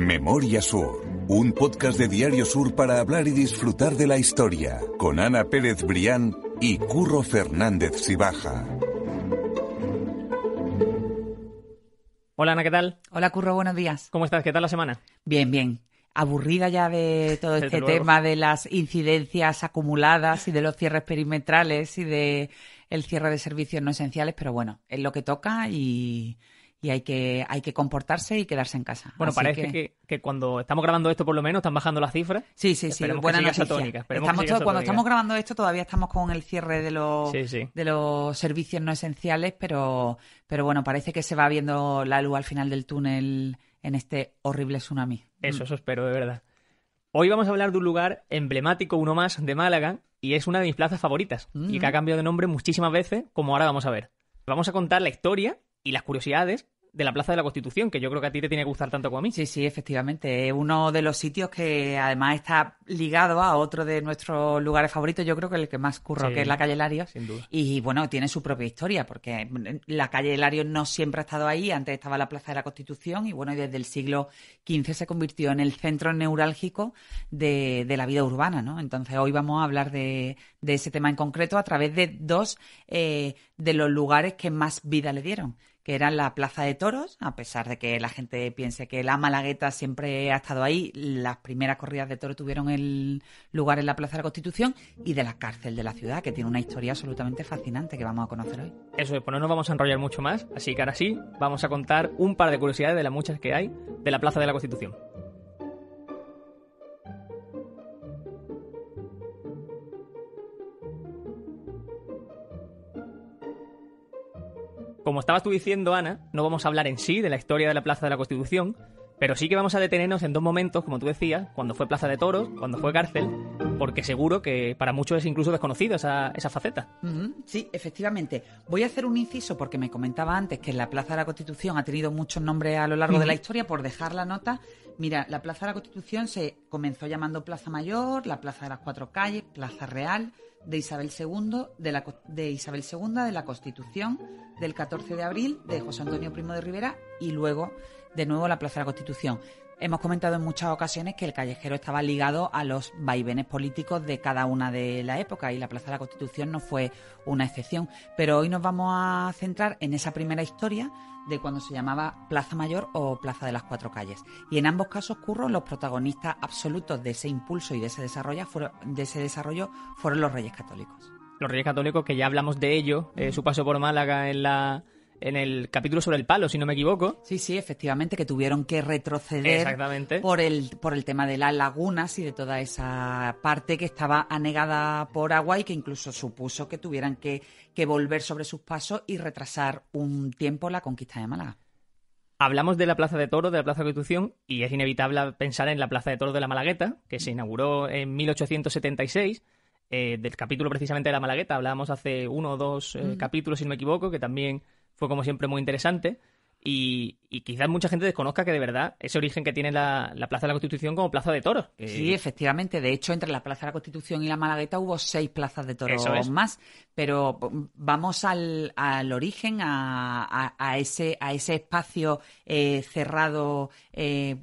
Memoria Sur, un podcast de Diario Sur para hablar y disfrutar de la historia, con Ana Pérez Brián y Curro Fernández Sibaja. Hola Ana, ¿qué tal? Hola Curro, buenos días. ¿Cómo estás? ¿Qué tal la semana? Bien, bien. Aburrida ya de todo este tema de las incidencias acumuladas y de los cierres perimetrales y de el cierre de servicios no esenciales, pero bueno, es lo que toca y, y hay que hay que comportarse y quedarse en casa. Bueno, Así parece que... que cuando estamos grabando esto por lo menos están bajando las cifras. Sí, sí, sí, buena noticia. tónica, Estamos todo- cuando estamos grabando esto todavía estamos con el cierre de los, Sí, sí. de los servicios no esenciales, pero, pero bueno, parece que se va viendo la luz al final del túnel en este horrible tsunami. Eso, eso espero, de verdad. Hoy vamos a hablar de un lugar emblemático, uno más, de Málaga, y es una de mis plazas favoritas, Mm. y que ha cambiado de nombre muchísimas veces, como ahora vamos a ver. Vamos a contar la historia y las curiosidades de la Plaza de la Constitución, que yo creo que a ti te tiene que gustar tanto como a mí. Sí, sí, efectivamente. Es uno de los sitios que además está ligado a otro de nuestros lugares favoritos. Yo creo que el que más curro, Sí. que es la calle Larios. Sin duda. Y bueno, tiene su propia historia, porque la calle Larios no siempre ha estado ahí. Antes estaba la Plaza de la Constitución y bueno, desde el siglo XV se convirtió en el centro neurálgico de, de la vida urbana, ¿no? Entonces hoy vamos a hablar de, de ese tema en concreto a través de dos eh, de los lugares que más vida le dieron eran la Plaza de Toros, a pesar de que la gente piense que la Malagueta siempre ha estado ahí, las primeras corridas de toros tuvieron el lugar en la Plaza de la Constitución y de la cárcel de la ciudad, que tiene una historia absolutamente fascinante que vamos a conocer hoy. Eso es, pues no nos vamos a enrollar mucho más, así que ahora sí, vamos a contar un par de curiosidades de las muchas que hay de la Plaza de la Constitución. Como estabas tú diciendo, Ana, no vamos a hablar en sí de la historia de la Plaza de la Constitución, pero sí que vamos a detenernos en dos momentos, como tú decías, cuando fue Plaza de Toros, cuando fue cárcel, porque seguro que para muchos es incluso desconocido esa, esa faceta. Sí, efectivamente. Voy a hacer un inciso porque me comentaba antes que la Plaza de la Constitución ha tenido muchos nombres a lo largo de la historia. Por dejar la nota, mira, la Plaza de la Constitución se comenzó llamando Plaza Mayor, la Plaza de las Cuatro Calles, Plaza Real, de Isabel II, de, la, co- de Isabel II, de la Constitución, del 14 de abril, de José Antonio Primo de Rivera y luego de nuevo la Plaza de la Constitución. Hemos comentado en muchas ocasiones que el callejero estaba ligado a los vaivenes políticos de cada una de la época y la Plaza de la Constitución no fue una excepción. Pero hoy nos vamos a centrar en esa primera historia de cuando se llamaba Plaza Mayor o Plaza de las Cuatro Calles. Y en ambos casos, Curro, los protagonistas absolutos de ese impulso y de ese desarrollo fueron, fueron los Reyes Católicos. los Reyes Católicos, que ya hablamos de ello, eh, su paso por Málaga en la en el capítulo sobre el palo, si no me equivoco. Sí, sí, efectivamente, que tuvieron que retroceder Exactamente. por el, por el tema de las lagunas y de toda esa parte que estaba anegada por agua y que incluso supuso que tuvieran que, que volver sobre sus pasos y retrasar un tiempo la conquista de Málaga. Hablamos de la Plaza de Toros, de la Plaza de Constitución, y es inevitable pensar en la Plaza de Toros de la Malagueta, que se inauguró en 1876. eh, del capítulo precisamente de la Malagueta, hablábamos hace uno o dos eh, capítulos, si no me equivoco, que también fue como siempre muy interesante. Y, y quizás mucha gente desconozca que de verdad ese origen que tiene la, la Plaza de la Constitución como Plaza de Toros. que- Sí, efectivamente. De hecho, entre la Plaza de la Constitución y la Malagueta hubo seis plazas de toros es. más. Pero vamos al, al origen, a, a- a ese, a ese espacio eh, cerrado eh,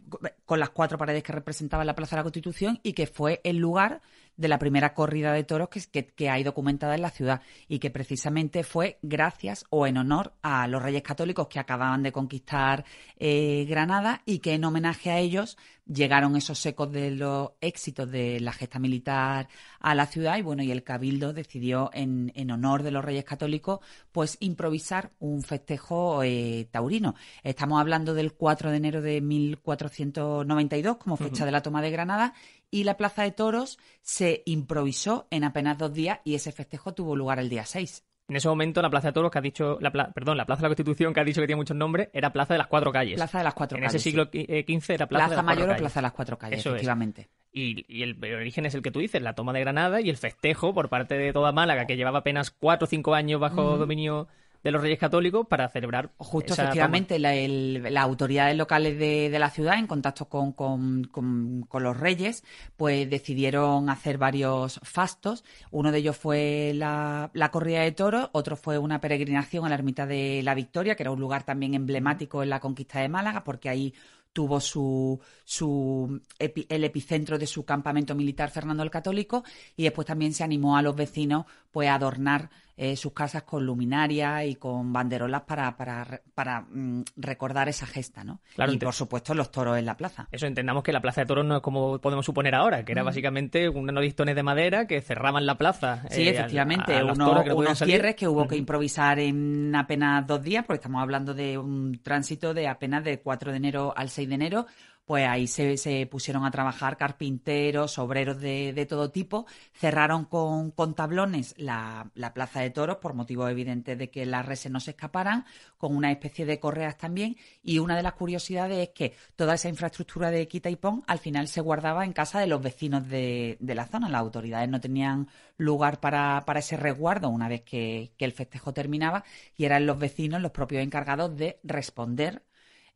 con las cuatro paredes que representaba la Plaza de la Constitución y que fue el lugar de la primera corrida de toros que, hay documentada en la ciudad y que precisamente fue gracias o en honor a los reyes católicos que acababan de conquistar eh, Granada y que en homenaje a ellos llegaron esos ecos de los éxitos de la gesta militar a la ciudad y bueno y el cabildo decidió en, en honor de los reyes católicos pues improvisar un festejo eh, taurino. Estamos hablando del 4 de enero de 1492 como fecha de la toma de Granada y la plaza de toros se improvisó en apenas dos días y ese festejo tuvo lugar el día 6 En ese momento la Plaza de Toros que ha dicho, la pla- perdón, la Plaza de la Constitución que ha dicho que tiene muchos nombres, era Plaza de las Cuatro Calles. Plaza de las Cuatro en Calles ese siglo sí. qui- eh, XV era Plaza, Plaza, de las Mayor Cuatro o. Plaza de las Cuatro Calles, Eso es. efectivamente. Y, y el, el origen es el que tú dices, la toma de Granada y el festejo por parte de toda Málaga, que llevaba apenas cuatro o cinco años bajo dominio de los Reyes Católicos para celebrar Justo, esa efectivamente, la- el- las autoridades locales de, de la ciudad, en contacto con, con- con- con los reyes, pues decidieron hacer varios fastos. Uno de ellos fue la, la corrida de toros, otro fue una peregrinación a la ermita de la Victoria, que era un lugar también emblemático en la conquista de Málaga, porque ahí tuvo su, su el epicentro de su campamento militar Fernando el Católico y después también se animó a los vecinos pues a adornar eh, sus casas con luminaria y con banderolas para, para, para mm, recordar esa gesta, ¿no? y por supuesto los toros en la plaza. Eso entendamos que la plaza de toros no es como podemos suponer ahora, que era mm. básicamente unos listones de madera que cerraban la plaza. Sí, eh, efectivamente, unos cierres que hubo que improvisar en apenas dos días, porque estamos hablando de un tránsito de apenas de 4 de enero al 6 de enero, pues ahí se, pusieron a trabajar carpinteros, obreros de, todo tipo, cerraron con, tablones la, plaza de toros por motivo evidente de que las reses no se escaparan, con una especie de correas también, y una de las curiosidades es que toda esa infraestructura de quita y pon al final se guardaba en casa de los vecinos de, la zona. Las autoridades no tenían lugar para, ese resguardo una vez que el festejo terminaba y eran los vecinos los propios encargados de responder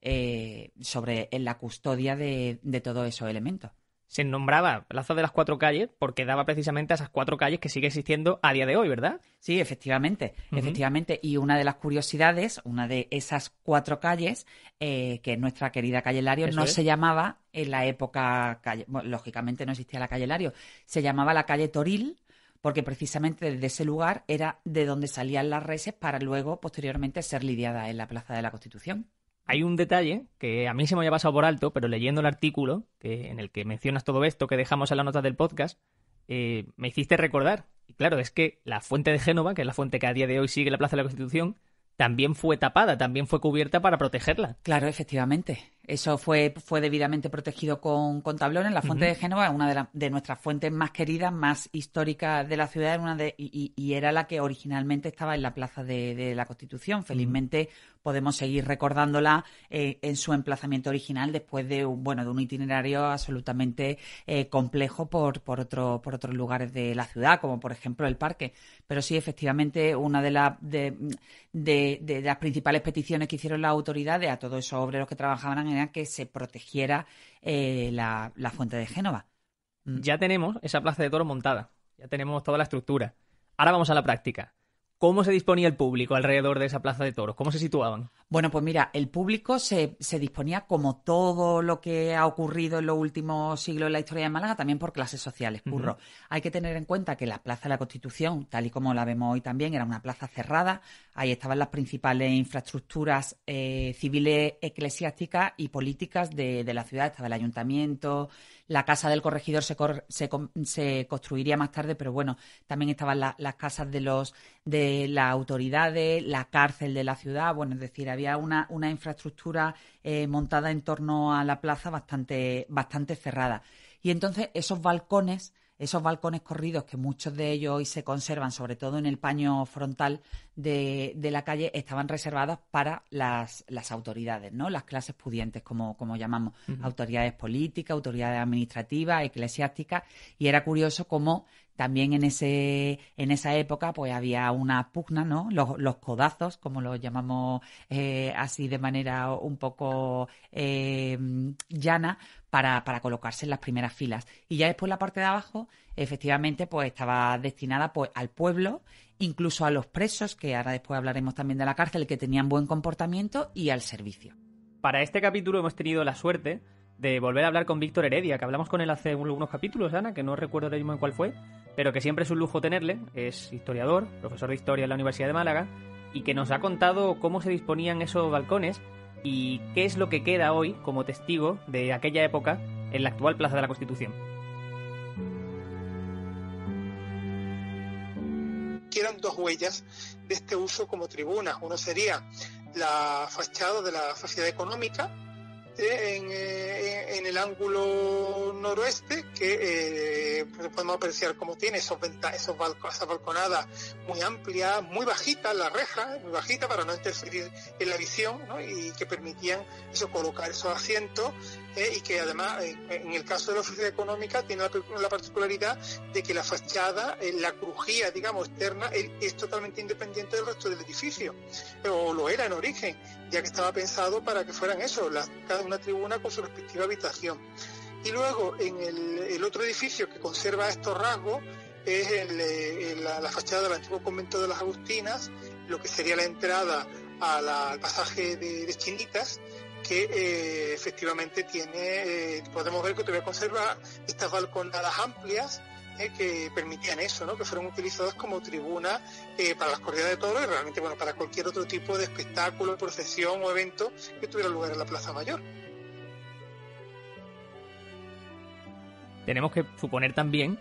eh, sobre la custodia de, todos esos elementos. Se nombraba Plaza de las Cuatro Calles porque daba precisamente a esas cuatro calles que sigue existiendo a día de hoy, ¿verdad? Sí, efectivamente, efectivamente. Y una de las curiosidades, una de esas cuatro calles, eh, que es nuestra querida calle Lario, no se llamaba en la época, calle, lógicamente no existía la calle Lario, se llamaba la calle Toril, porque precisamente desde ese lugar era de donde salían las reses para luego, posteriormente, ser lidiadas en la Plaza de la Constitución. Hay un detalle que a mí se me había pasado por alto, pero leyendo el artículo que, en el que mencionas todo esto que dejamos en la nota del podcast, eh, me hiciste recordar. Y claro, es que la fuente de Génova, que es la fuente que a día de hoy sigue la Plaza de la Constitución, también fue tapada, también fue cubierta para protegerla. Claro, efectivamente. Eso fue, fue debidamente protegido con, con tablones. La fuente de Génova es una de, de, nuestras fuentes más queridas, más históricas de la ciudad una de, y, era la que originalmente estaba en la Plaza de, la Constitución. Felizmente podemos seguir recordándola eh, en su emplazamiento original después de un, bueno, de un itinerario absolutamente eh, complejo por, por, otro, por otros lugares de la ciudad, como por ejemplo el parque. Pero sí, efectivamente, una de, la, de, de las principales peticiones que hicieron las autoridades a todos esos obreros que trabajaban en que se protegiera eh, la, la, fuente de Génova. Mm. Ya tenemos esa plaza de toro montada, ya tenemos toda la estructura. Ahora vamos a la práctica. ¿Cómo se disponía el público alrededor de esa plaza de toros? ¿Cómo se situaban? Bueno, pues mira, el público se, se, disponía como todo lo que ha ocurrido en los últimos siglos en la historia de Málaga, también por clases sociales, curro. Hay que tener en cuenta que la Plaza de la Constitución, tal y como la vemos hoy también, era una plaza cerrada. Ahí estaban las principales infraestructuras eh, civiles, eclesiásticas y políticas de, de la ciudad. Estaba el ayuntamiento, la casa del corregidor se, se, construiría más tarde, pero bueno, también estaban las casas de los de las autoridades, la cárcel de la ciudad, bueno, es decir, había una, una infraestructura eh, montada en torno a la plaza bastante, bastante cerrada. Y entonces esos balcones esos balcones corridos que muchos de ellos hoy se conservan, sobre todo en el paño frontal de, la calle, estaban reservados para las, las, autoridades, ¿no? Las clases pudientes, como, como llamamos, autoridades políticas, autoridades administrativas, eclesiásticas, y era curioso cómo también en ese en esa época pues había una pugna no los, codazos como los llamamos eh, así de manera un poco eh, llana para, para colocarse en las primeras filas. Y ya después la parte de abajo, efectivamente, pues estaba destinada pues al pueblo, incluso a los presos, que ahora después hablaremos también de la cárcel, que tenían buen comportamiento, y al servicio. Para este capítulo hemos tenido la suerte de volver a hablar con Víctor Heredia, que hablamos con él hace unos capítulos, Ana, que no recuerdo ahora mismo en cuál fue, pero que siempre es un lujo tenerle. Es historiador, profesor de historia en la Universidad de Málaga, y que nos ha contado cómo se disponían esos balcones y qué es lo que queda hoy como testigo de aquella época en la actual Plaza de la Constitución. Quedan dos huellas de este uso como tribuna. Uno sería la fachada de la sociedad económica, eh, en, el ángulo noroeste que eh, pues podemos apreciar cómo tiene esos, esos esas balconadas muy amplias, muy bajitas, la reja, muy bajita para no interferir en la visión y que permitían eso colocar esos asientos eh, y que además en el caso de la oficina económica tiene la, particularidad de que la fachada, la crujía digamos externa es totalmente independiente del resto del edificio o lo era en origen ya que estaba pensado para que fueran eso, cada una tribuna con su respectiva habitación. Y luego en el, otro edificio que conserva estos rasgos es eh, la, fachada del antiguo convento de las Agustinas, lo que sería la entrada al pasaje de, Chinitas, que eh, efectivamente tiene, eh, podemos ver que todavía conserva estas balconadas amplias eh, que permitían eso, ¿no? que fueron utilizadas como tribuna para las corridas de toros y realmente bueno, para cualquier otro tipo de espectáculo, procesión o evento que tuviera lugar en la Plaza Mayor. Tenemos que suponer también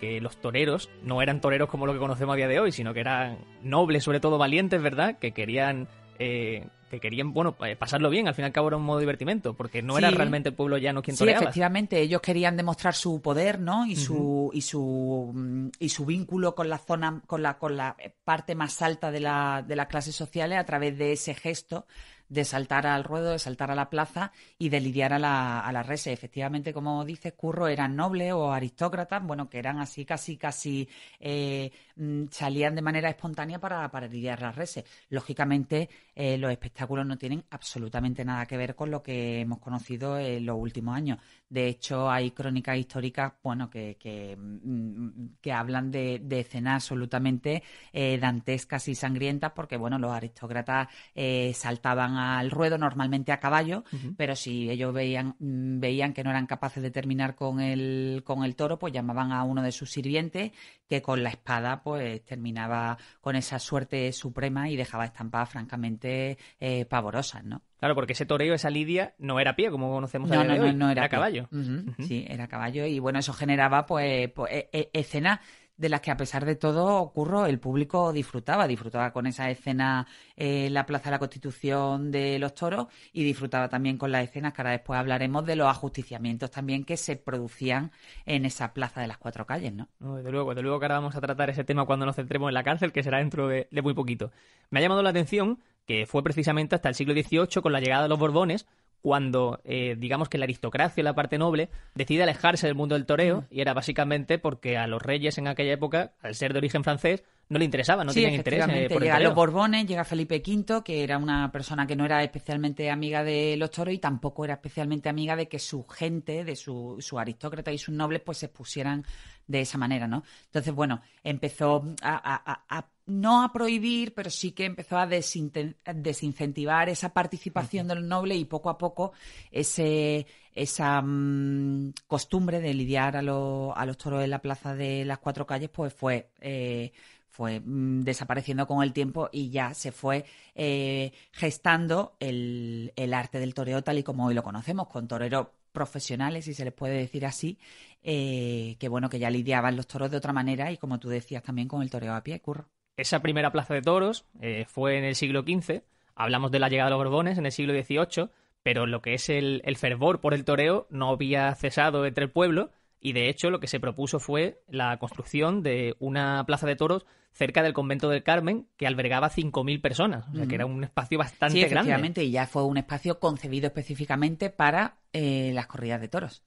que los toreros no eran toreros como lo que conocemos a día de hoy, sino que eran nobles, sobre todo valientes, ¿verdad? Que querían eh, que querían, bueno, eh, pasarlo bien, al fin y al cabo era un modo de divertimento, porque no era realmente el pueblo llano quien toreaba. Sí, efectivamente, ellos querían demostrar su poder, ¿no? Y su, y su, mm, y su vínculo con la zona, con la, con la parte más alta de la, de las clases sociales a través de ese gesto de saltar al ruedo, de saltar a la plaza y de lidiar a la, a la rese. Efectivamente, como dices, Curro, eran nobles o aristócratas, bueno, que eran así casi, casi eh, mm, salían de manera espontánea para, para lidiar las reses. Lógicamente, eh, los espectáculos no tienen absolutamente nada que ver con lo que hemos conocido en los últimos años. De hecho, hay crónicas históricas, bueno, que, que, mm, hablan de, escenas absolutamente eh, dantescas y sangrientas, porque, bueno, los aristócratas eh, saltaban al ruedo normalmente a caballo, pero si ellos veían, mm, veían que no eran capaces de terminar con el, con el toro, pues llamaban a uno de sus sirvientes, que con la espada, pues terminaba con esa suerte suprema y dejaba estampadas francamente eh, pavorosas, ¿no? Claro, porque ese toreo, esa lidia, no era pie, como conocemos a día no, era, caballo. Sí, era caballo y bueno, eso generaba pues, pues e, e, escenas de las que a pesar de todo ocurro el público disfrutaba, disfrutaba con esa escena en la Plaza de la Constitución de los Toros y disfrutaba también con las escenas que ahora después hablaremos de los ajusticiamientos también que se producían en esa Plaza de las Cuatro Calles, ¿no? desde luego, desde luego que ahora vamos a tratar ese tema cuando nos centremos en la cárcel, que será dentro de muy poquito. Me ha llamado la atención que fue precisamente hasta el siglo XVIII, con la llegada de los Borbones, cuando, eh, digamos que la aristocracia, la parte noble, decide alejarse del mundo del toreo, y era básicamente porque a los reyes en aquella época, al ser de origen francés, no le interesaba, no tenían interés eh, por Llega los Borbones, llega Felipe V, que era una persona que no era especialmente amiga de los toros y tampoco era especialmente amiga de que su gente, de su, su aristócrata y sus nobles, pues se expusieran de esa manera, ¿no? Entonces, bueno, empezó a, no a prohibir, pero sí que empezó a desincentivar esa participación de los nobles y poco a poco ese, esa mm, costumbre de lidiar a, a, los toros en la plaza de las cuatro calles, pues fue... Eh, fue mm, desapareciendo con el tiempo y ya se fue eh, gestando el, el, arte del toreo tal y como hoy lo conocemos, con toreros profesionales, si se les puede decir así, eh, que bueno, que ya lidiaban los toros de otra manera y como tú decías también con el toreo a pie, curro. Esa primera plaza de toros eh, fue en el siglo XV, hablamos de la llegada de los Borbones en el siglo XVIII, pero lo que es el, el fervor por el toreo no había cesado entre el pueblo y de hecho lo que se propuso fue la construcción de una plaza de toros cerca del convento del Carmen que albergaba 5.000 personas, o sea que era un espacio bastante sí, efectivamente, y ya fue un espacio concebido específicamente para eh, las corridas de toros.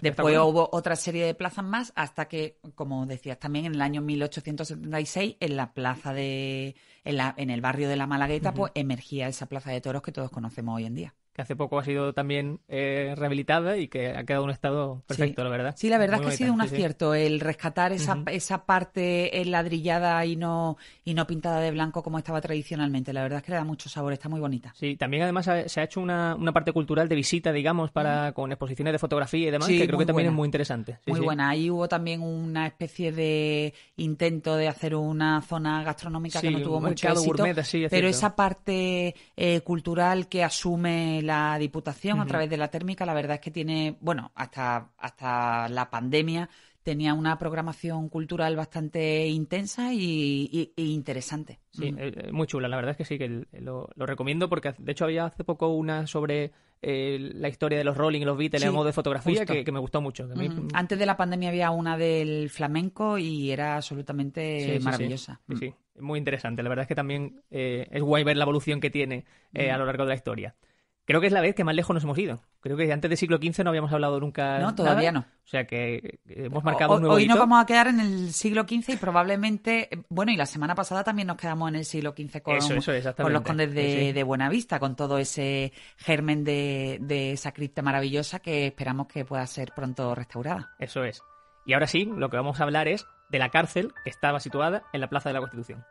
Después hubo otra serie de plazas más hasta que, como decías también, en el año 1876, en la plaza de, en, la, en el barrio de la Malagueta, pues emergía esa plaza de toros que todos conocemos hoy en día que hace poco ha sido también eh, rehabilitada y que ha quedado en un estado perfecto, la verdad. Sí, la verdad es que ha sido un acierto el rescatar esa, esa parte ladrillada y no, y no pintada de blanco como estaba tradicionalmente. La verdad es que le da mucho sabor, está muy bonita. Sí, también además se ha hecho una, una parte cultural de visita, digamos, para con exposiciones de fotografía y demás, que creo que también es muy interesante. muy buena. Ahí hubo también una especie de intento de hacer una zona gastronómica que no tuvo mucho éxito, pero esa parte eh, cultural que asume la Diputación a través de la térmica, la verdad es que tiene, bueno, hasta, hasta la pandemia tenía una programación cultural bastante intensa y, interesante. Sí, eh, muy chula, la verdad es que sí, que lo, recomiendo porque de hecho había hace poco una sobre eh, la historia de los Rolling y los Beatles en modo de fotografía que, me gustó mucho. Antes de la pandemia había una del flamenco y era absolutamente maravillosa. Sí, sí, muy interesante. La verdad es que también eh, es guay ver la evolución que tiene a lo largo de la historia. Creo que es la vez que más lejos nos hemos ido. Creo que antes del siglo XV no habíamos hablado nunca. No, todavía no. O sea que hemos marcado un nuevo Hoy nos vamos a quedar en el siglo XV y probablemente. Bueno, y la semana pasada también nos quedamos en el siglo XV con, con los condes de, Buenavista, con todo ese germen de, de esa cripta maravillosa que esperamos que pueda ser pronto restaurada. Eso es. Y ahora sí, lo que vamos a hablar es de la cárcel que estaba situada en la Plaza de la Constitución.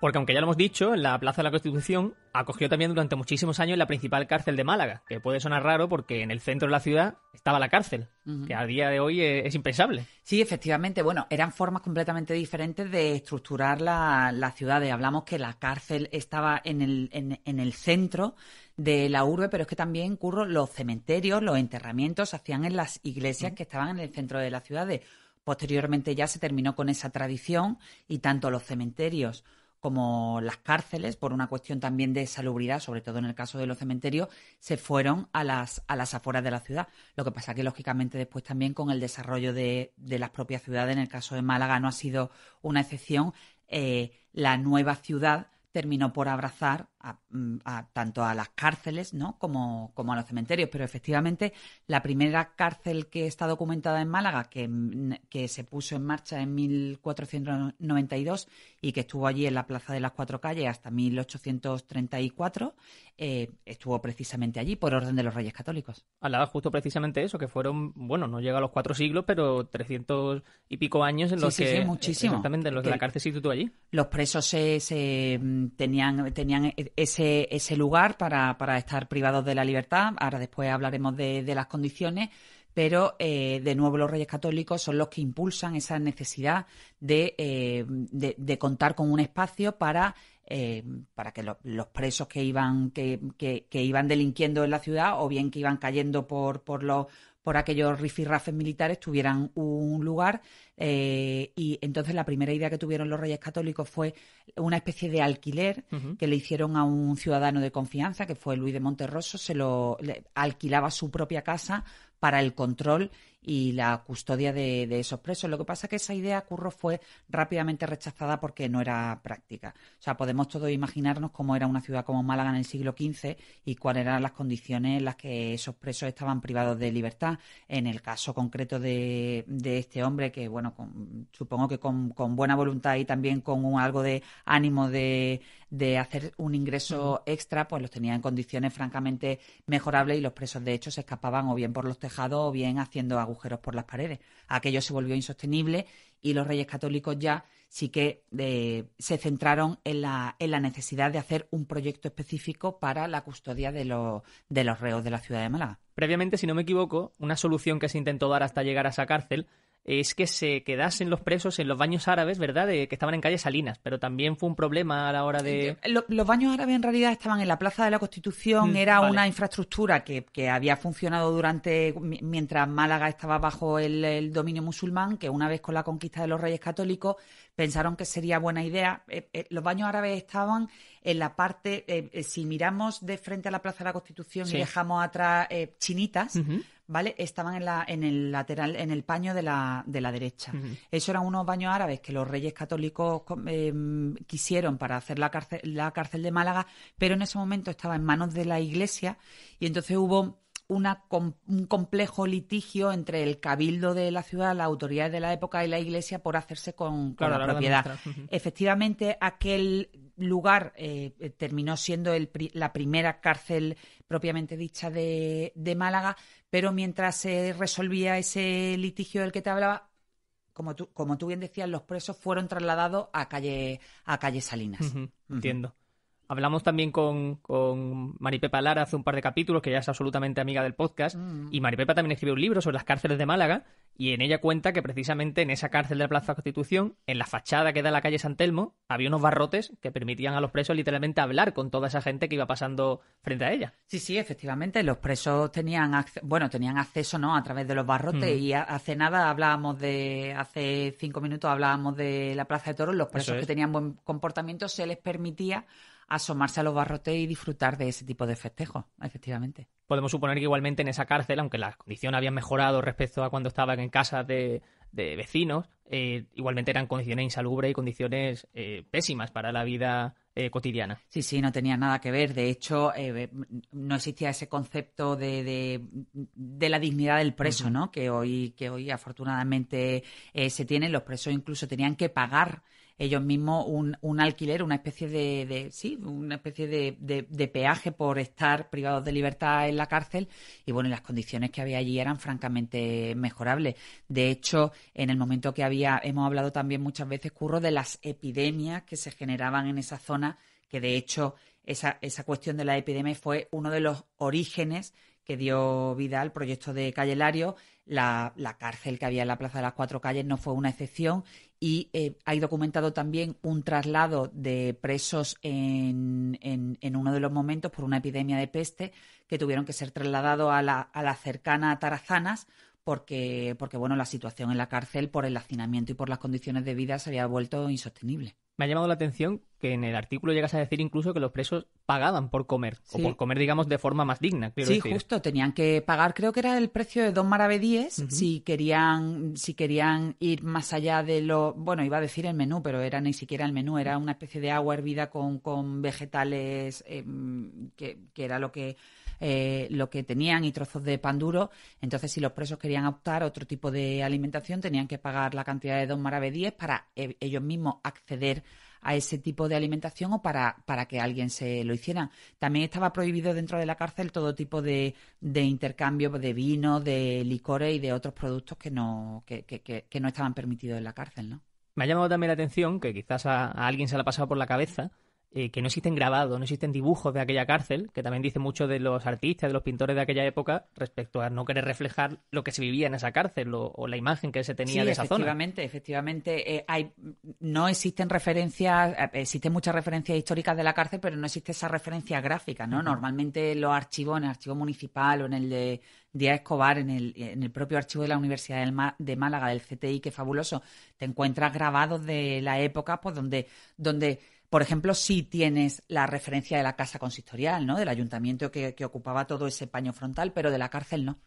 Porque aunque ya lo hemos dicho, en la Plaza de la Constitución acogió también durante muchísimos años la principal cárcel de Málaga, que puede sonar raro porque en el centro de la ciudad estaba la cárcel, que a día de hoy es, impensable. Sí, efectivamente. Bueno, eran formas completamente diferentes de estructurar la, la ciudades. Hablamos que la cárcel estaba en el, en, el centro de la urbe, pero es que también, curro, los cementerios, los enterramientos se hacían en las iglesias que estaban en el centro de las ciudades. Posteriormente ya se terminó con esa tradición y tanto los cementerios como las cárceles, por una cuestión también de salubridad, sobre todo en el caso de los cementerios, se fueron a las, a las afueras de la ciudad. Lo que pasa que, lógicamente, después también con el desarrollo de, de las propias ciudades, en el caso de Málaga no ha sido una excepción, eh, la nueva ciudad terminó por abrazar mm, a, tanto a las cárceles ¿no? como, como, a los cementerios. Pero efectivamente, la primera cárcel que está documentada en Málaga, que, mm, que, se puso en marcha en 1492 y que estuvo allí en la Plaza de las Cuatro Calles hasta 1834, eh, estuvo precisamente allí por orden de los Reyes Católicos. Hablaba justo precisamente eso, que fueron, bueno, no llega a los cuatro siglos, pero 300 y pico años en los que... Sí, muchísimo. Exactamente, en los que la cárcel se instituyó allí. Los presos se, se tenían, tenían ese, ese lugar para, para estar privados de la libertad. Ahora después hablaremos de, las condiciones pero eh, de nuevo los reyes católicos son los que impulsan esa necesidad de, eh, de, contar con un espacio para, eh, para que los presos que iban, que, que, que, iban delinquiendo en la ciudad o bien que iban cayendo por, por los por aquellos rifirrafes militares tuvieran un lugar eh, y entonces la primera idea que tuvieron los reyes católicos fue una especie de alquiler que le hicieron a un ciudadano de confianza que fue Luis de Monterroso, se lo alquilaba su propia casa para el control y la custodia de, esos presos. Lo que pasa es que esa idea, Curro, fue rápidamente rechazada porque no era práctica. O sea, podemos todos imaginarnos cómo era una ciudad como Málaga en el siglo XV y cuáles eran las condiciones en las que esos presos estaban privados de libertad. En el caso concreto de, este hombre, que, bueno, supongo que con, buena voluntad y también con algo de ánimo de, de hacer un ingreso extra, pues los tenía en condiciones francamente mejorables y los presos, de hecho, se escapaban o bien por los tejados o bien haciendo agujeros por las paredes. Aquello se volvió insostenible y los reyes católicos ya sí que eh, se centraron en la, en la necesidad de hacer un proyecto específico para la custodia de, los, de los reos de la ciudad de Málaga. Previamente, si no me equivoco, una solución que se intentó dar hasta llegar a esa cárcel es que se quedasen los presos en los baños árabes, ¿verdad? De, que estaban en calle Salinas, pero también fue un problema a la hora de... Los, baños árabes en realidad estaban en la Plaza de la Constitución, mm, era una infraestructura que, había funcionado durante, mientras Málaga estaba bajo el, dominio musulmán, que una vez con la conquista de los reyes católicos pensaron que sería buena idea. Eh, eh, los baños árabes estaban en la parte, eh, si miramos de frente a la Plaza de la Constitución y dejamos atrás chinitas, ¿vale? Estaban en, la, en el lateral, en el paño de la, de la derecha. Eso eran unos baños árabes que los reyes católicos em, quisieron para hacer la cárcel, la cárcel de Málaga, pero en ese momento estaba en manos de la iglesia y entonces hubo una, un complejo litigio entre el cabildo de la ciudad, las autoridades de la época y la iglesia por hacerse con, la, propiedad. Efectivamente, aquel lugar eh, eh, terminó siendo el, la primera cárcel propiamente dicha de, Málaga, pero mientras se resolvía ese litigio del que te hablaba, como tú, como bien decías, los presos fueron trasladados a calle, a calle Salinas. Entiendo. Hablamos también con, con Maripepa Lara hace un par de capítulos, que ya es absolutamente amiga del podcast, mm. y Maripepa también escribió un libro sobre las cárceles de Málaga, y en ella cuenta que precisamente en esa cárcel de la Plaza Constitución, en la fachada que da a la calle San Telmo, había unos barrotes que permitían a los presos literalmente hablar con toda esa gente que iba pasando frente a ella. Sí, sí, efectivamente, los presos tenían, bueno, tenían acceso, ¿no?, a través de los barrotes, mm. y hace nada hablábamos de, hace cinco minutos hablábamos de la Plaza de Toros, los presos que tenían buen comportamiento se les permitía asomarse a los barrotes y disfrutar de ese tipo de festejos, efectivamente. Podemos suponer que igualmente en esa cárcel, aunque las condiciones habían mejorado respecto a cuando estaban en casa de, vecinos, eh, igualmente eran condiciones insalubres y condiciones eh, pésimas para la vida eh, cotidiana. Sí, sí, no tenía nada que ver. De hecho, no existía ese concepto de, de, la dignidad del preso, ¿no? Que hoy, que hoy afortunadamente se tiene. Los presos incluso tenían que pagar ellos mismos un, un alquiler, una especie de, sí, una especie de, de, de, peaje por estar privados de libertad en la cárcel y bueno, las condiciones que había allí eran francamente mejorables. De hecho, en el momento que había, hemos hablado también muchas veces, Curro, de las epidemias que se generaban en esa zona, que de hecho esa, esa cuestión de la epidemia fue uno de los orígenes que dio vida al proyecto de Calle Lario. La, la, cárcel que había en la Plaza de las Cuatro Calles no fue una excepción y eh, hay documentado también un traslado de presos en, en, uno de los momentos por una epidemia de peste que tuvieron que ser trasladados a la, a la cercana Tarazanas porque, porque bueno, la situación en la cárcel por el hacinamiento y por las condiciones de vida se había vuelto insostenible. Me ha llamado la atención que en el artículo llegas a decir incluso que los presos pagaban por comer, sí. o por comer, digamos, de forma más digna. sí, decir. justo, tenían que pagar, creo que era el precio de dos maravedíes uh -huh. si querían si querían ir más allá de lo, bueno, iba a decir el menú, pero era ni siquiera el menú, era una especie de agua hervida con, con vegetales, eh, que, que era lo que eh, lo que tenían y trozos de pan duro. Entonces, si los presos querían optar otro tipo de alimentación, tenían que pagar la cantidad de dos maravedíes para eh, ellos mismos acceder a ese tipo de alimentación o para, para que alguien se lo hiciera. También estaba prohibido dentro de la cárcel todo tipo de, de intercambio de vino, de licores y de otros productos que no, que, que, que, no estaban permitidos en la cárcel, ¿no? Me ha llamado también la atención que quizás a, a alguien se le ha pasado por la cabeza eh, que no existen grabados, no existen dibujos de aquella cárcel, que también dice mucho de los artistas, de los pintores de aquella época, respecto a no querer reflejar lo que se vivía en esa cárcel o, o la imagen que se tenía sí, de esa efectivamente, zona. Efectivamente, eh, hay, no existen referencias, eh, existen muchas referencias históricas de la cárcel, pero no existe esa referencia gráfica, ¿no? Uh -huh. Normalmente los archivos, en el archivo municipal o en el de Díaz Escobar, en el, en el propio archivo de la Universidad de Málaga, del CTI, que es fabuloso, te encuentras grabados de la época, pues donde, donde por ejemplo, sí tienes la referencia de la casa consistorial, ¿no? Del ayuntamiento que, que ocupaba todo ese paño frontal, pero de la cárcel no.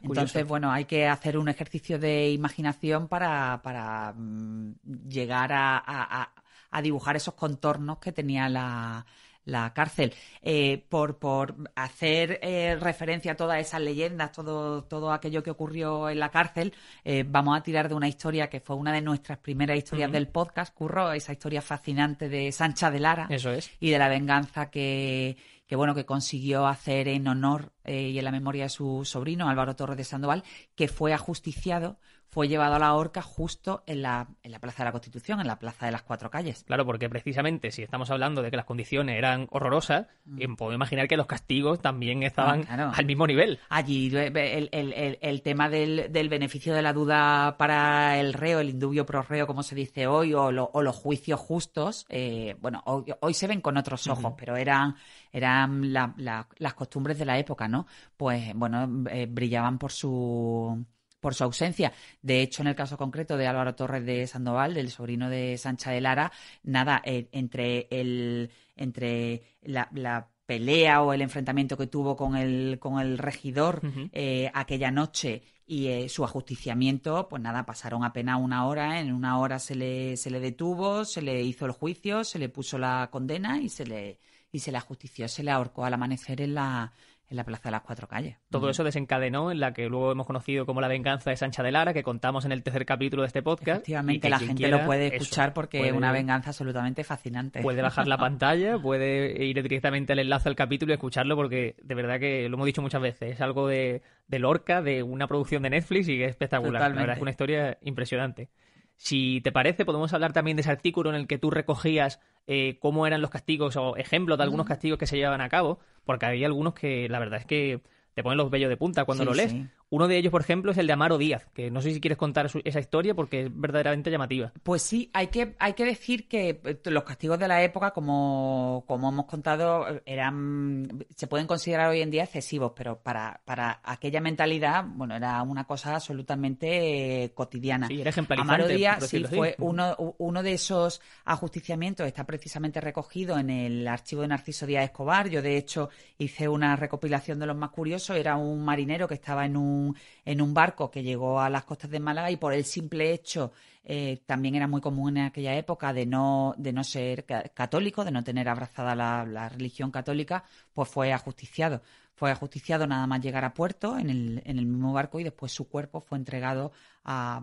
Entonces, Curioso. bueno, hay que hacer un ejercicio de imaginación para, para mm, llegar a, a, a, dibujar esos contornos que tenía la, la cárcel. Eh, por, por hacer eh, referencia a todas esas leyendas, todo, todo aquello que ocurrió en la cárcel, eh, vamos a tirar de una historia que fue una de nuestras primeras historias uh -huh. del podcast, Curro, esa historia fascinante de Sancha de Lara. Eso es. Y de la venganza que, que bueno, que consiguió hacer en honor eh, y en la memoria de su sobrino, Álvaro Torres de Sandoval, que fue ajusticiado fue llevado a la horca justo en la, en la Plaza de la Constitución, en la Plaza de las Cuatro Calles. Claro, porque precisamente si estamos hablando de que las condiciones eran horrorosas, mm. puedo imaginar que los castigos también estaban ah, claro. al mismo nivel. Allí el, el, el, el tema del, del, beneficio de la duda para el reo, el indubio pro reo, como se dice hoy, o, lo, o los juicios justos, eh, bueno, hoy, hoy, se ven con otros ojos, uh -huh. pero eran, eran la, la, las costumbres de la época, ¿no? Pues, bueno, eh, brillaban por su por su ausencia. De hecho, en el caso concreto de Álvaro Torres de Sandoval, del sobrino de Sancha de Lara, nada, eh, entre el entre la, la, pelea o el enfrentamiento que tuvo con el, con el regidor uh -huh. eh, aquella noche y eh, su ajusticiamiento, pues nada, pasaron apenas una hora, en una hora se le, se le detuvo, se le hizo el juicio, se le puso la condena y se le, y se le ajustició, se le ahorcó al amanecer en la, en la Plaza de las Cuatro Calles. Todo eso desencadenó en la que luego hemos conocido como la venganza de Sancha de Lara, que contamos en el tercer capítulo de este podcast. Efectivamente, la gente quiera, lo puede escuchar porque es una venganza absolutamente fascinante. Puede bajar la pantalla, puede ir directamente al enlace al capítulo y escucharlo porque de verdad que lo hemos dicho muchas veces, es algo de, de Lorca, de una producción de Netflix y que es espectacular. La verdad es una historia impresionante. Si te parece, podemos hablar también de ese artículo en el que tú recogías eh, cómo eran los castigos o ejemplos de algunos castigos que se llevaban a cabo, porque había algunos que la verdad es que te ponen los vellos de punta cuando sí, lo lees. Sí. Uno de ellos, por ejemplo, es el de Amaro Díaz, que no sé si quieres contar su, esa historia porque es verdaderamente llamativa. Pues sí, hay que, hay que decir que eh, los castigos de la época, como, como hemos contado, eran se pueden considerar hoy en día excesivos, pero para, para aquella mentalidad, bueno, era una cosa absolutamente eh, cotidiana. Sí, era ejemplarizante. Amaro Díaz sí fue uno, uno de esos ajusticiamientos, está precisamente recogido en el archivo de Narciso Díaz Escobar. Yo, de hecho, hice una recopilación de los más curiosos. Era un marinero que estaba en un en un barco que llegó a las costas de Málaga y por el simple hecho eh, también era muy común en aquella época de no, de no ser católico, de no tener abrazada la, la religión católica, pues fue ajusticiado. Fue ajusticiado nada más llegar a puerto en el, en el mismo barco y después su cuerpo fue entregado a,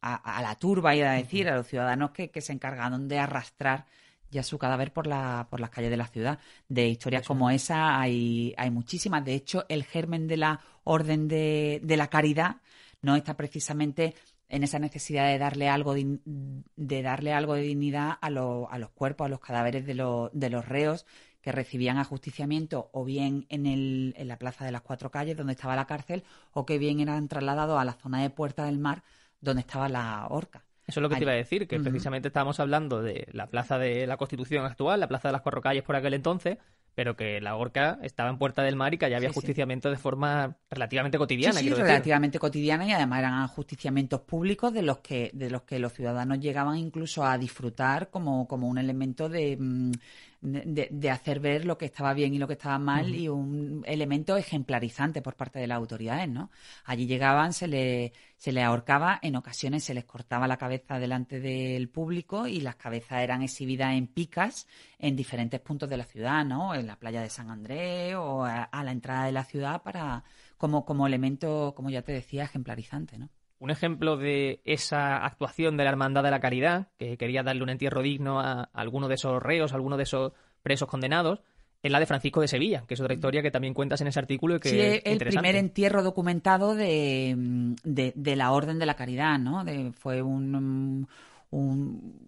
a, la turba, y a decir, a los ciudadanos que, se encargaron de arrastrar ya su cadáver por, la, por las calles de la ciudad. De historias como esa hay, hay muchísimas. De hecho, el germen de la Orden de, de la Caridad no está precisamente en esa necesidad de darle algo de, darle algo de dignidad a, a, los cuerpos, a los cadáveres de, de los reos que recibían ajusticiamiento o bien en, el, en la Plaza de las Cuatro Calles, donde estaba la cárcel, o que bien eran trasladados a la zona de Puerta del Mar, donde estaba la horca. Eso es lo que te iba a decir, que precisamente estábamos hablando de la plaza de la Constitución actual, la plaza de las Cuatro Calles por aquel entonces, pero que la horca estaba en Puerta del Mar y que allá había justiciamiento de forma relativamente cotidiana. Sí, relativamente cotidiana y además eran ajusticiamientos públicos de los que de los que los ciudadanos llegaban incluso a disfrutar como, como un elemento de, mm, de, hacer ver lo que estaba bien y lo que estaba mal y un elemento ejemplarizante por parte de las autoridades, ¿no? Allí llegaban, se le, se le ahorcaba, en ocasiones se les cortaba la cabeza delante del público y las cabezas eran exhibidas en picas en diferentes puntos de la ciudad, ¿no? En la playa de San Andrés o a, la entrada de la ciudad para como, como elemento, como ya te decía, ejemplarizante, ¿no? Un ejemplo de esa actuación de la Hermandad de la Caridad, que quería darle un entierro digno a, alguno de esos reos, a alguno de esos presos condenados, es la de Francisco de Sevilla, que es otra historia que también cuentas en ese artículo. Y que sí, es el primer entierro documentado de, de, la Orden de la Caridad, ¿no? fue un, un,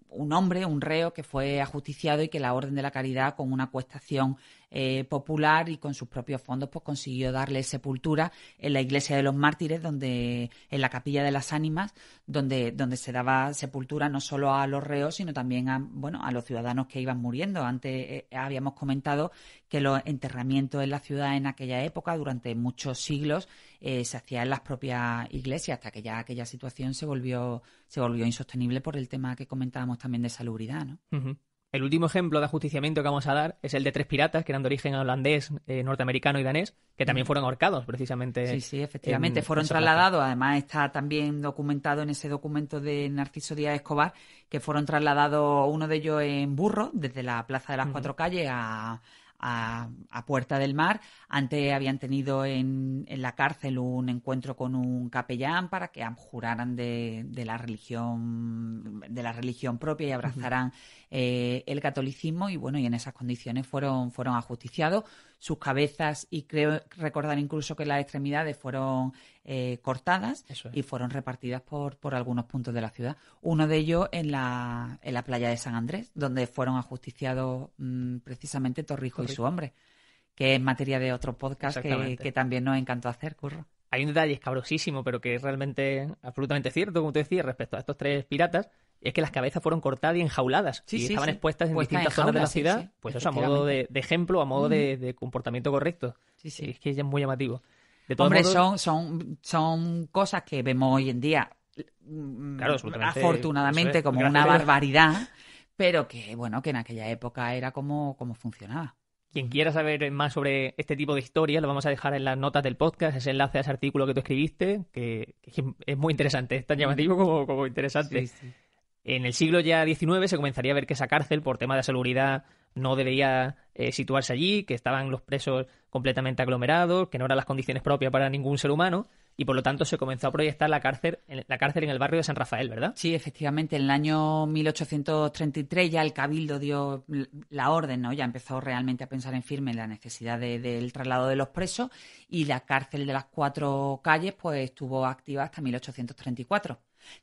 un, hombre, un reo, que fue ajusticiado y que la Orden de la Caridad, con una cuestación eh, popular y con sus propios fondos pues consiguió darle sepultura en la iglesia de los mártires donde en la capilla de las ánimas donde donde se daba sepultura no solo a los reos sino también a bueno a los ciudadanos que iban muriendo antes eh, habíamos comentado que los enterramientos en la ciudad en aquella época durante muchos siglos eh, se hacían en las propias iglesias hasta que ya aquella situación se volvió se volvió insostenible por el tema que comentábamos también de salubridad ¿no? El último ejemplo de ajusticiamiento que vamos a dar es el de tres piratas que eran de origen holandés, eh, norteamericano y danés, que también fueron ahorcados precisamente. Sí, sí, efectivamente. fueron trasladados, además está también documentado en ese documento de Narciso Díaz Escobar, que fueron trasladados uno de ellos en burro, desde la Plaza de las Cuatro Calles a, a, Puerta del Mar. Antes habían tenido en, en, la cárcel un encuentro con un capellán para que juraran de, de la religión de la religión propia y abrazaran eh, el catolicismo y bueno y en esas condiciones fueron fueron ajusticiados sus cabezas y creo recordar incluso que las extremidades fueron eh, cortadas y fueron repartidas por, por algunos puntos de la ciudad. Uno de ellos en la, en la playa de San Andrés, donde fueron ajusticiados mm, precisamente Torrijo, y su hombre, que es materia de otro podcast que, que, también nos encantó hacer, Curro. Hay un detalle escabrosísimo, pero que es realmente absolutamente cierto, como te decía, respecto a estos tres piratas, es que las cabezas fueron cortadas y enjauladas y estaban expuestas en distintas zonas de la ciudad. pues eso a modo de, ejemplo, a modo de, comportamiento correcto. Sí, sí. Es que es muy llamativo. De Hombre, son, son, son cosas que vemos hoy en día, mm, afortunadamente, como una barbaridad, pero que, bueno, que en aquella época era como, como funcionaba. Quien quiera saber más sobre este tipo de historia, lo vamos a dejar en las notas del podcast, ese enlace a ese artículo que tú escribiste, que, es muy interesante, es tan llamativo como, como interesante. En el siglo ya XIX se comenzaría a ver que esa cárcel, por tema de seguridad, no debía eh, situarse allí, que estaban los presos completamente aglomerados, que no eran las condiciones propias para ningún ser humano, y por lo tanto se comenzó a proyectar la cárcel, la cárcel en el barrio de San Rafael, ¿verdad? Sí, efectivamente, en el año 1833 ya el Cabildo dio la orden, ¿no? Ya empezó realmente a pensar en firme la necesidad del traslado de los presos y la cárcel de las cuatro calles pues estuvo activa hasta 1834.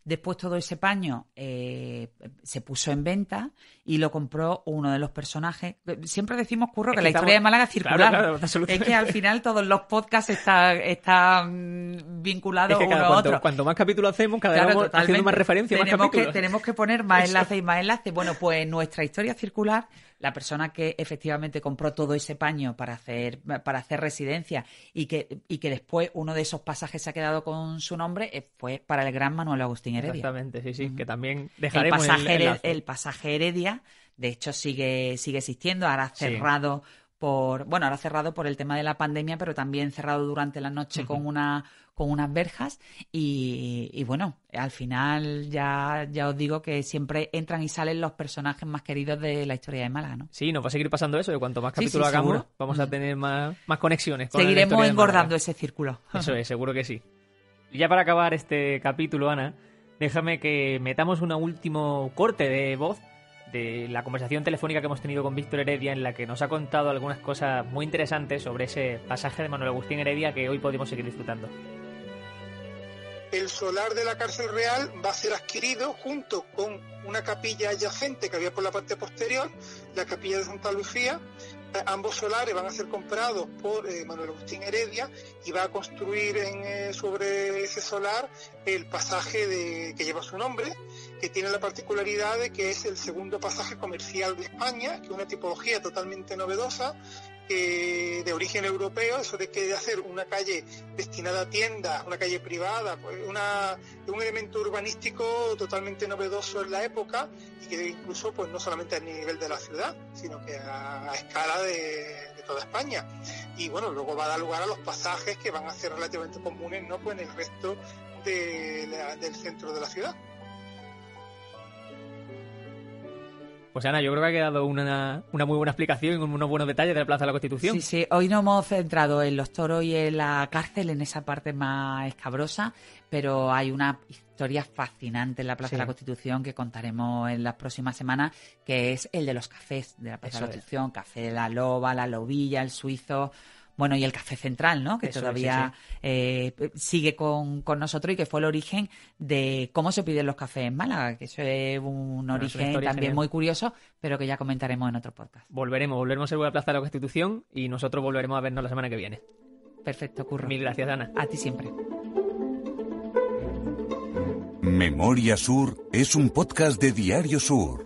Después todo ese paño eh, se puso en venta y lo compró uno de los personajes. Siempre decimos, Curro, que, la historia de Málaga es circular. es que al final todos los podcasts están, están vinculados uno a otro. Cuanto más capítulos hacemos, cada vez vamos haciendo más referencias, tenemos Que, tenemos que poner más enlaces y más enlaces. Bueno, pues nuestra historia circular la persona que efectivamente compró todo ese paño para hacer, para hacer residencia y que, y que después uno de esos pasajes se ha quedado con su nombre eh, fue para el gran Manuel Agustín Heredia. Exactamente, sí, sí, que también dejaremos el pasaje, el, pasaje Heredia, de hecho sigue, sigue existiendo, ahora cerrado por, bueno, ahora cerrado por el tema de la pandemia, pero también cerrado durante la noche con una con unas verjas y, bueno, al final ya, ya os digo que siempre entran y salen los personajes más queridos de la historia de Málaga, ¿no? Sí, nos va a seguir pasando eso, y cuanto más capítulos hagamos, vamos a tener más, más conexiones. Seguiremos engordando ese círculo. Eso es, seguro que sí. Y ya para acabar este capítulo, Ana, déjame que metamos un último corte de voz de la conversación telefónica que hemos tenido con Víctor Heredia en la que nos ha contado algunas cosas muy interesantes sobre ese pasaje de Manuel Agustín Heredia que hoy podemos seguir disfrutando. El solar de la cárcel real va a ser adquirido junto con una capilla adyacente que había por la parte posterior, la capilla de Santa Lucía, ambos solares van a ser comprados por eh, Manuel Agustín Heredia y va a construir en, eh, sobre ese solar el pasaje de, que lleva su nombre, que tiene la particularidad de que es el segundo pasaje comercial de España, que es una tipología totalmente novedosa de origen europeo, eso de que de hacer una calle destinada a tiendas, una calle privada, pues un elemento urbanístico totalmente novedoso en la época y que incluso pues no solamente a nivel de la ciudad, sino que a, escala de, toda España. Y bueno, luego va a dar lugar a los pasajes que van a ser relativamente comunes no pues en el resto del centro de la ciudad. Pues Ana, yo creo que ha quedado una, muy buena explicación y unos buenos detalles de la Plaza de la Constitución. Sí, sí, hoy nos hemos centrado en los toros y en la cárcel, en esa parte más escabrosa, pero hay una historia fascinante en la Plaza de la Constitución que contaremos en las próximas semanas, que es el de los cafés de la Plaza de la Constitución, café de la loba, la lobilla, el suizo, bueno, y el Café Central, ¿no? Que todavía eh, sigue con, nosotros y que fue el origen de cómo se piden los cafés en Málaga, que eso es un origen también muy curioso, pero que ya comentaremos en otro podcast. Volveremos, volveremos a la Plaza de la Constitución y nosotros volveremos a vernos la semana que viene. Perfecto, Curro. Mil gracias, Ana. A ti siempre. Memoria Sur es un podcast de Diario Sur.